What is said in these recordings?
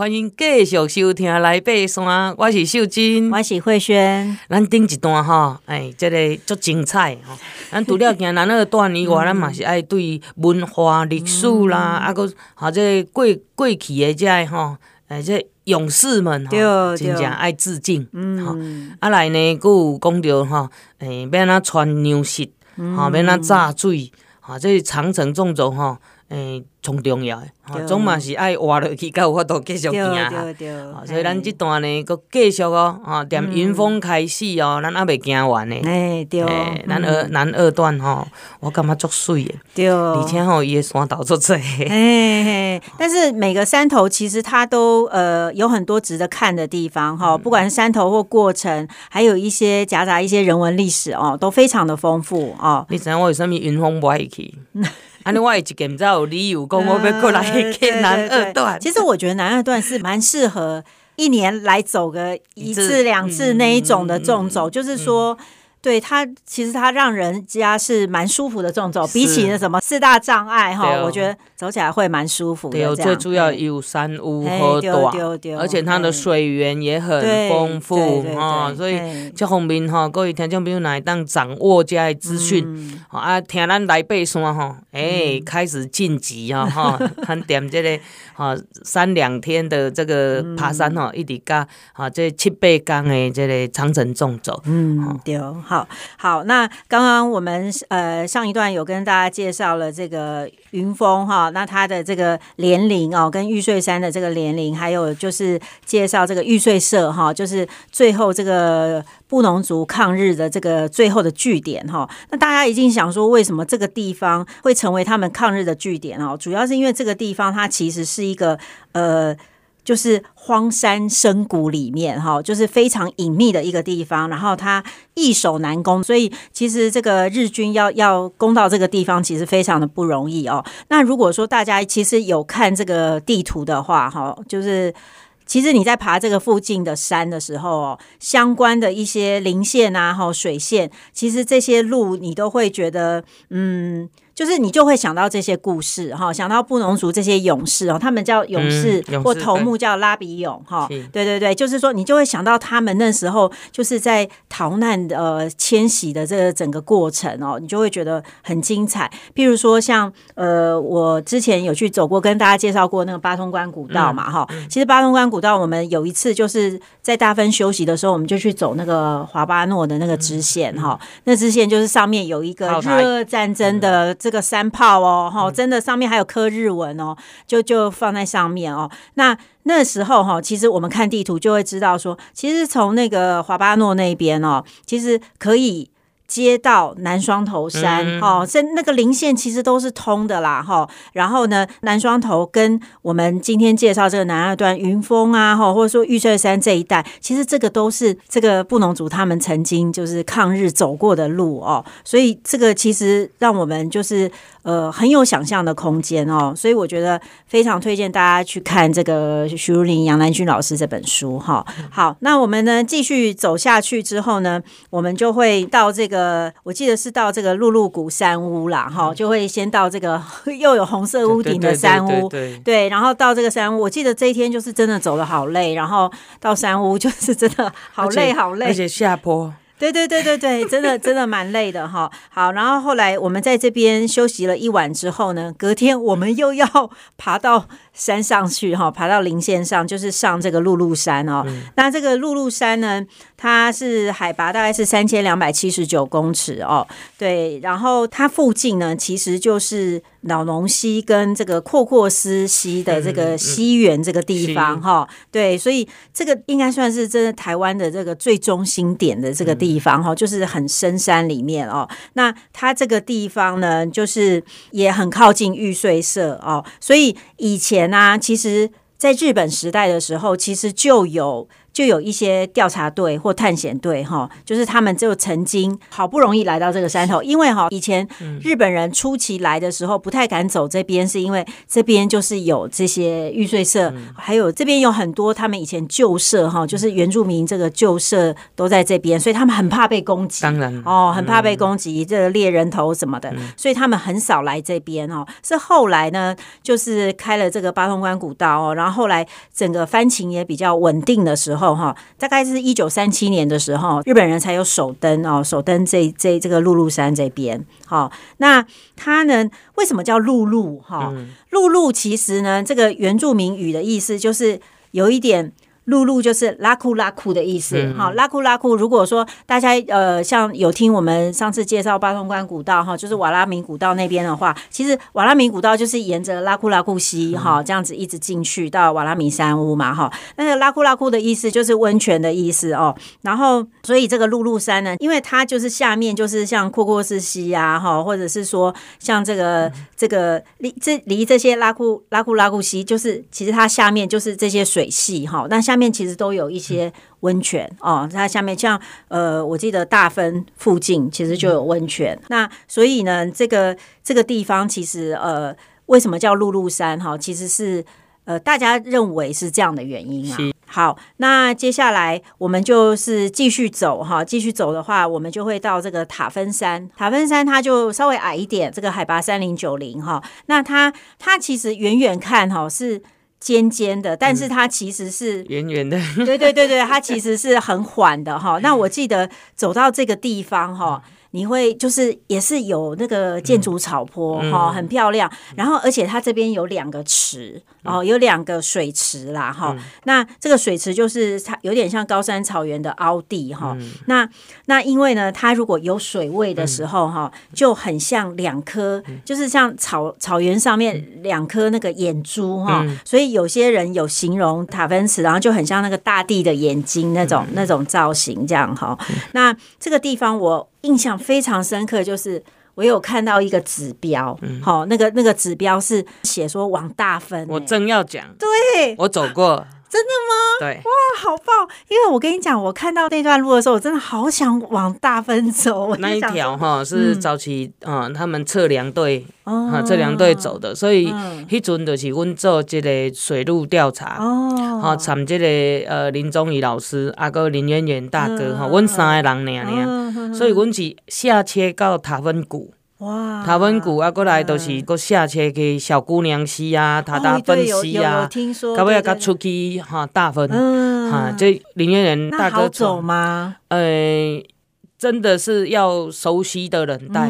欢迎继续收听来爬山，我是秀珍，我是慧萱。咱顶一段吼，哎，这个足精彩吼。咱除了行南二段以外，咱嘛是爱对文化历史啦，啊，搁或者过过去的这吼，哎，这勇士们吼，真正爱致敬。吼，啊来呢，搁有讲到吼，哎，要安怎穿粮食，吼，要安怎炸水，吼，这长城纵轴吼，哎。从重要诶，总嘛是爱活落去，才有法度继续行。所以咱这段呢，搁继续哦，吼，踮云峰开始哦，咱还未行完呢。诶，对，南二南二段吼，我感觉足水诶。对，而且吼，伊诶山头足侪。哎，但是每个山头其实它都呃有很多值得看的地方哈，不管是山头或过程，还有一些夹杂一些人文历史哦，都非常的丰富哦。你知影我为什么云峰不爱去？啊，另外一个不知道有理由，讲我要过来去南二段。其实我觉得南二段是蛮适合一年来走个一次两次那一种的纵走，就是说。对它，其实它让人家是蛮舒服的纵走，比起那什么四大障碍哈，我觉得走起来会蛮舒服的。对，最主要有山屋和短，而且它的水源也很丰富哈，所以这方面哈，各位听众朋友来当掌握这些资讯，啊，听咱来爬山哈，哎，开始晋级啊哈，看点这个哈三两天的这个爬山哈，一直加啊这七八天的这个长城纵走，嗯，对。好好，那刚刚我们呃上一段有跟大家介绍了这个云峰哈，那它的这个连龄哦，跟玉穗山的这个连龄，还有就是介绍这个玉穗社哈，就是最后这个布农族抗日的这个最后的据点哈。那大家一定想说，为什么这个地方会成为他们抗日的据点哦？主要是因为这个地方它其实是一个呃。就是荒山深谷里面哈，就是非常隐秘的一个地方，然后它易守难攻，所以其实这个日军要要攻到这个地方，其实非常的不容易哦。那如果说大家其实有看这个地图的话，哈，就是其实你在爬这个附近的山的时候哦，相关的一些林线啊，哈，水线，其实这些路你都会觉得，嗯。就是你就会想到这些故事哈，想到布农族这些勇士哦，他们叫勇士，或头目叫拉比勇哈，对对对，就是说你就会想到他们那时候就是在逃难的呃迁徙的这个整个过程哦，你就会觉得很精彩。譬如说像呃，我之前有去走过，跟大家介绍过那个八通关古道嘛哈，其实八通关古道我们有一次就是在大分休息的时候，我们就去走那个华巴诺的那个支线哈，那支线就是上面有一个日俄战争的这个山炮哦，哈，真的上面还有刻日文哦，就就放在上面哦。那那时候哈，其实我们看地图就会知道说，其实从那个华巴诺那边哦，其实可以。接到南双头山，哈、嗯，这那个林线其实都是通的啦，哈。然后呢，南双头跟我们今天介绍这个南二段云峰啊，哈，或者说玉翠山这一带，其实这个都是这个布农族他们曾经就是抗日走过的路哦。所以这个其实让我们就是呃很有想象的空间哦。所以我觉得非常推荐大家去看这个徐如林杨南军老师这本书哈。好，那我们呢继续走下去之后呢，我们就会到这个。呃，我记得是到这个露露谷山屋啦，哈，就会先到这个 又有红色屋顶的山屋，对，然后到这个山屋，我记得这一天就是真的走的好累，然后到山屋就是真的好累好累，而且下坡。对对对对对，真的 真的蛮累的哈。好，然后后来我们在这边休息了一晚之后呢，隔天我们又要爬到山上去哈，爬到林线上，就是上这个露露山哦。嗯、那这个露露山呢，它是海拔大概是三千两百七十九公尺哦。对，然后它附近呢，其实就是。荖浓溪跟这个阔阔斯溪的这个溪源这个地方哈，嗯嗯、对，所以这个应该算是真的台湾的这个最中心点的这个地方哈，嗯、就是很深山里面哦。那它这个地方呢，就是也很靠近玉碎社哦，所以以前呢、啊，其实在日本时代的时候，其实就有。就有一些调查队或探险队哈，就是他们就曾经好不容易来到这个山头，因为哈以前日本人初期来的时候不太敢走这边，是因为这边就是有这些玉碎社，还有这边有很多他们以前旧社哈，就是原住民这个旧社都在这边，所以他们很怕被攻击，当然。哦，很怕被攻击，这个猎人头什么的，所以他们很少来这边哦。是后来呢，就是开了这个八通关古道哦，然后后来整个番情也比较稳定的时候哈，大概是一九三七年的时候，日本人才有首登哦，首登这这这个鹿鹿山这边。好，那它呢，为什么叫鹿鹿？哈，鹿鹿其实呢，这个原住民语的意思就是有一点。辘辘就是拉库拉库的意思，哈、嗯，拉库拉库。如果说大家呃，像有听我们上次介绍八通关古道哈，就是瓦拉米古道那边的话，其实瓦拉米古道就是沿着拉库拉库溪哈，这样子一直进去到瓦拉米山屋嘛哈。那个拉库拉库的意思就是温泉的意思哦。然后，所以这个露露山呢，因为它就是下面就是像阔阔斯溪啊哈，或者是说像这个这个离这离这些拉库拉库拉库溪，就是其实它下面就是这些水系哈。那下面其实都有一些温泉哦，它下面像呃，我记得大分附近其实就有温泉。嗯、那所以呢，这个这个地方其实呃，为什么叫露露山哈？其实是呃，大家认为是这样的原因啊。好，那接下来我们就是继续走哈，继续走的话，我们就会到这个塔芬山。塔芬山它就稍微矮一点，这个海拔三零九零哈。那它它其实远远看哈是。尖尖的，但是它其实是圆圆的。对对对对，它其实是很缓的哈。那我记得走到这个地方哈。你会就是也是有那个建筑草坡哈，很漂亮。然后而且它这边有两个池哦，有两个水池啦哈。那这个水池就是它有点像高山草原的凹地哈。那那因为呢，它如果有水位的时候哈，就很像两颗，就是像草草原上面两颗那个眼珠哈。所以有些人有形容塔分池，然后就很像那个大地的眼睛那种那种造型这样哈。那这个地方我。印象非常深刻，就是我有看到一个指标，好、嗯，那个那个指标是写说往大分、欸。我正要讲，对，我走过。真的吗？对，哇，好棒！因为我跟你讲，我看到那段路的时候，我真的好想往大分走。那一条哈是早期啊、他们测量队啊测量队走的，所以迄阵就是阮做这个水路调查哦，哈，参这个呃林宗宇老师，阿哥林渊源大哥哈，阮、嗯、三个人尔尔，嗯、所以阮是下车到塔分谷。哇！塔温谷啊，过来都是过下车去小姑娘溪啊，塔达分溪啊，到尾要出去哈大分，哈这林渊源大哥走吗？呃，真的是要熟悉的人带，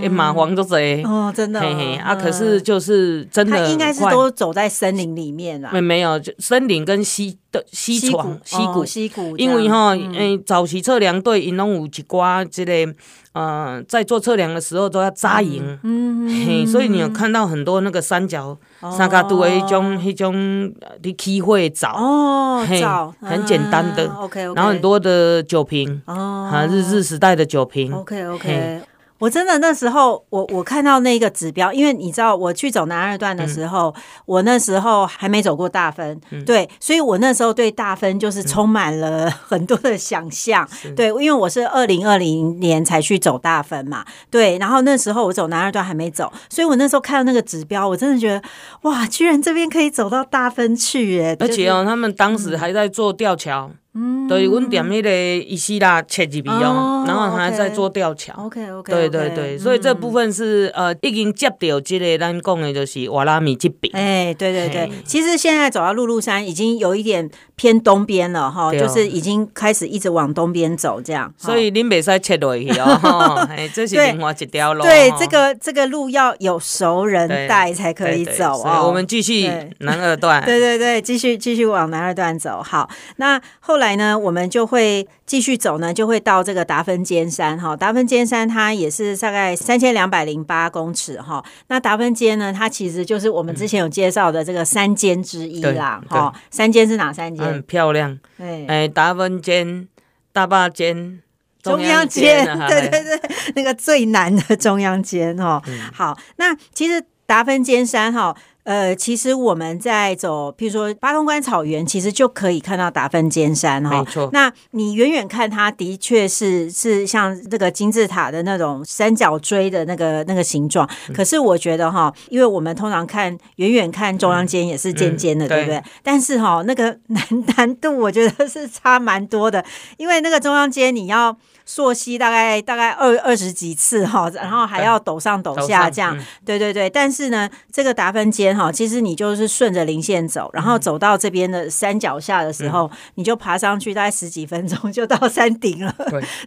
哎，马黄都贼哦，真的，嘿嘿啊，可是就是真的，他应该是都走在森林里面啊，没没有，就森林跟溪的溪床溪谷溪谷，因为哈，诶，早期测量队因拢有一寡之类。呃，在做测量的时候都要扎营，嗯，嘿，所以你有看到很多那个山脚、三加度的一种、一种的机会藻，哦，嘿，很简单的，OK，然后很多的酒瓶，哦，啊，日治时代的酒瓶，OK，OK。我真的那时候，我我看到那个指标，因为你知道，我去走南二段的时候，嗯、我那时候还没走过大分，嗯、对，所以我那时候对大分就是充满了很多的想象，嗯、对，因为我是二零二零年才去走大分嘛，对，然后那时候我走南二段还没走，所以我那时候看到那个指标，我真的觉得哇，居然这边可以走到大分去耶！而且哦，他们当时还在做吊桥。嗯，对，阮踮迄个伊西拉切入去哦，然后还在做吊桥。OK OK，对对对，所以这部分是呃已经接到这个咱讲的就是瓦拉米这边。哎，对对对，其实现在走到辘辘山已经有一点偏东边了哈，就是已经开始一直往东边走这样。所以恁袂使切落去哦，哎，这是另外一条路。对，这个这个路要有熟人带才可以走啊。我们继续南二段。对对对，继续继续往南二段走。好，那后来。来呢，我们就会继续走呢，就会到这个达芬尖山哈。达芬尖山它也是大概三千两百零八公尺哈。那达芬尖呢，它其实就是我们之前有介绍的这个三尖之一啦哈。三尖是哪三尖？很漂亮。对，哎，达芬尖、大霸尖、中央尖，对对对，那个最难的中央尖哈。好，那其实达芬尖山哈。呃，其实我们在走，譬如说八通关草原，其实就可以看到达芬尖山哈。没错。那你远远看，它的确是是像这个金字塔的那种三角锥的那个那个形状。嗯、可是我觉得哈，因为我们通常看远远看中央尖也是尖尖的，嗯、对不对？对，但是哈，那个难 难度我觉得是差蛮多的，因为那个中央尖你要。溯溪大概大概二二十几次哈，然后还要抖上抖下这样，嗯、对对对。但是呢，这个达芬尖哈，其实你就是顺着零线走，然后走到这边的山脚下的时候，嗯、你就爬上去，大概十几分钟就到山顶了。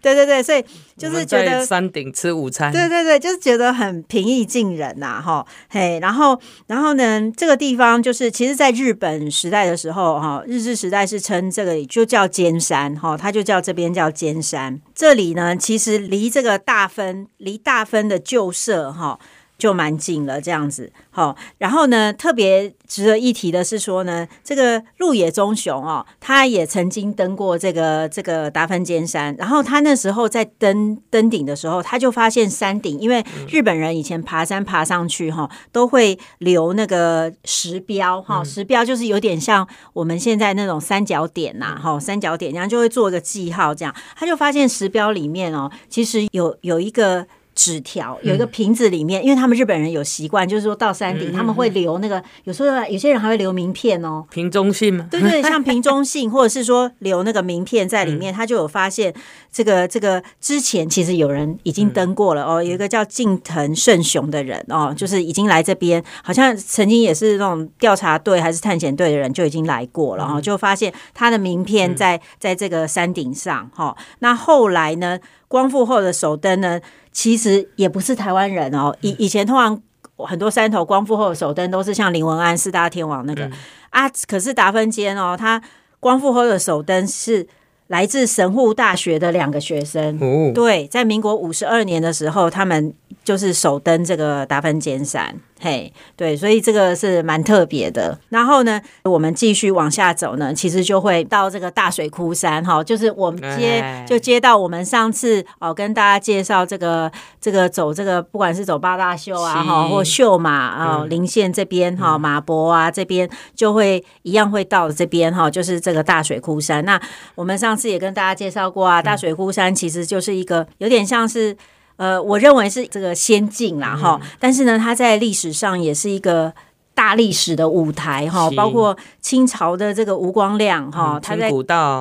对对对对，所以就是觉得山顶吃午餐，对对对，就是觉得很平易近人呐哈。嘿，然后然后呢，这个地方就是其实在日本时代的时候哈，日治时代是称这个就叫尖山哈，它就叫这边叫尖山。这里呢，其实离这个大分，离大分的旧社哈。就蛮近了，这样子，好，然后呢，特别值得一提的是说呢，这个鹿野忠雄哦，他也曾经登过这个这个达芬尖山，然后他那时候在登登顶的时候，他就发现山顶，因为日本人以前爬山爬上去哈，都会留那个石标哈，石标就是有点像我们现在那种三角点呐，哈，三角点，然后就会做一个记号，这样，他就发现石标里面哦，其实有有一个。纸条有一个瓶子里面，嗯、因为他们日本人有习惯，就是说到山顶、嗯、他们会留那个，有时候有些人还会留名片哦，瓶中信吗，对对，像瓶中信，或者是说留那个名片在里面，嗯、他就有发现这个这个之前其实有人已经登过了、嗯、哦，有一个叫近藤胜雄的人哦，就是已经来这边，好像曾经也是那种调查队还是探险队的人就已经来过了，然后、嗯、就发现他的名片在、嗯、在这个山顶上哈、哦。那后来呢，光复后的首登呢？其实也不是台湾人哦，以以前通常很多山头光复后的首登都是像林文安四大天王那个、嗯、啊，可是达芬坚哦，他光复后的首登是来自神户大学的两个学生，哦、对，在民国五十二年的时候，他们就是首登这个达芬尖山。嘿，对，所以这个是蛮特别的。然后呢，我们继续往下走呢，其实就会到这个大水窟山哈，就是我们接就接到我们上次哦跟大家介绍这个这个走这个不管是走八大秀啊哈，或秀马啊林线这边哈马博啊这边就会一样会到这边哈，就是这个大水窟山。那我们上次也跟大家介绍过啊，大水窟山其实就是一个有点像是。呃，我认为是这个先进啦，哈、嗯，但是呢，它在历史上也是一个。大历史的舞台哈，包括清朝的这个吴光亮哈，他在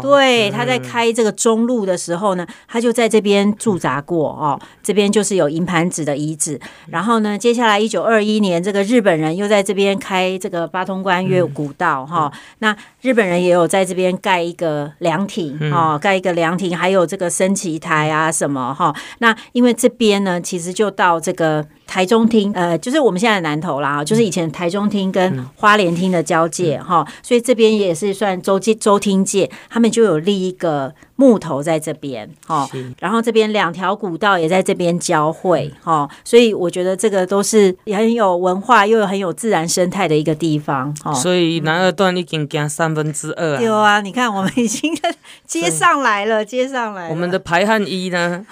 对他在开这个中路的时候呢，他就在这边驻扎过哦。这边就是有银盘子的遗址。然后呢，接下来一九二一年，这个日本人又在这边开这个八通关越古道哈。那日本人也有在这边盖一个凉亭哦，盖一个凉亭，还有这个升旗台啊什么哈。那因为这边呢，其实就到这个。台中厅，呃，就是我们现在的南投啦，就是以前台中厅跟花莲厅的交界哈，嗯、所以这边也是算州界州厅界，他们就有立一个。木头在这边，哈，然后这边两条古道也在这边交汇，哈，所以我觉得这个都是也很有文化又有很有自然生态的一个地方，哈。所以南二段已经行三分之二啊。有啊，你看我们已经 接上来了，接上来了。我们的排汗衣呢？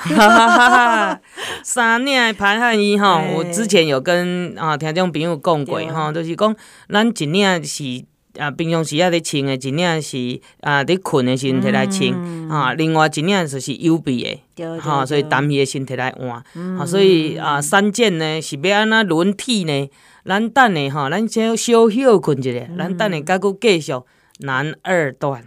三年排汗衣吼，我之前有跟啊听众朋友讲过吼，就是讲咱一年是。啊，平常时啊，咧穿的一领是啊，咧困的时阵摕来穿，嗯、啊，另外一领就是有备的，吼，所以担伊的身体来换，嗯、啊，所以啊，三件呢是要安怎轮替呢？咱等下吼，咱先小休困一下，咱等下再佫继续南二段。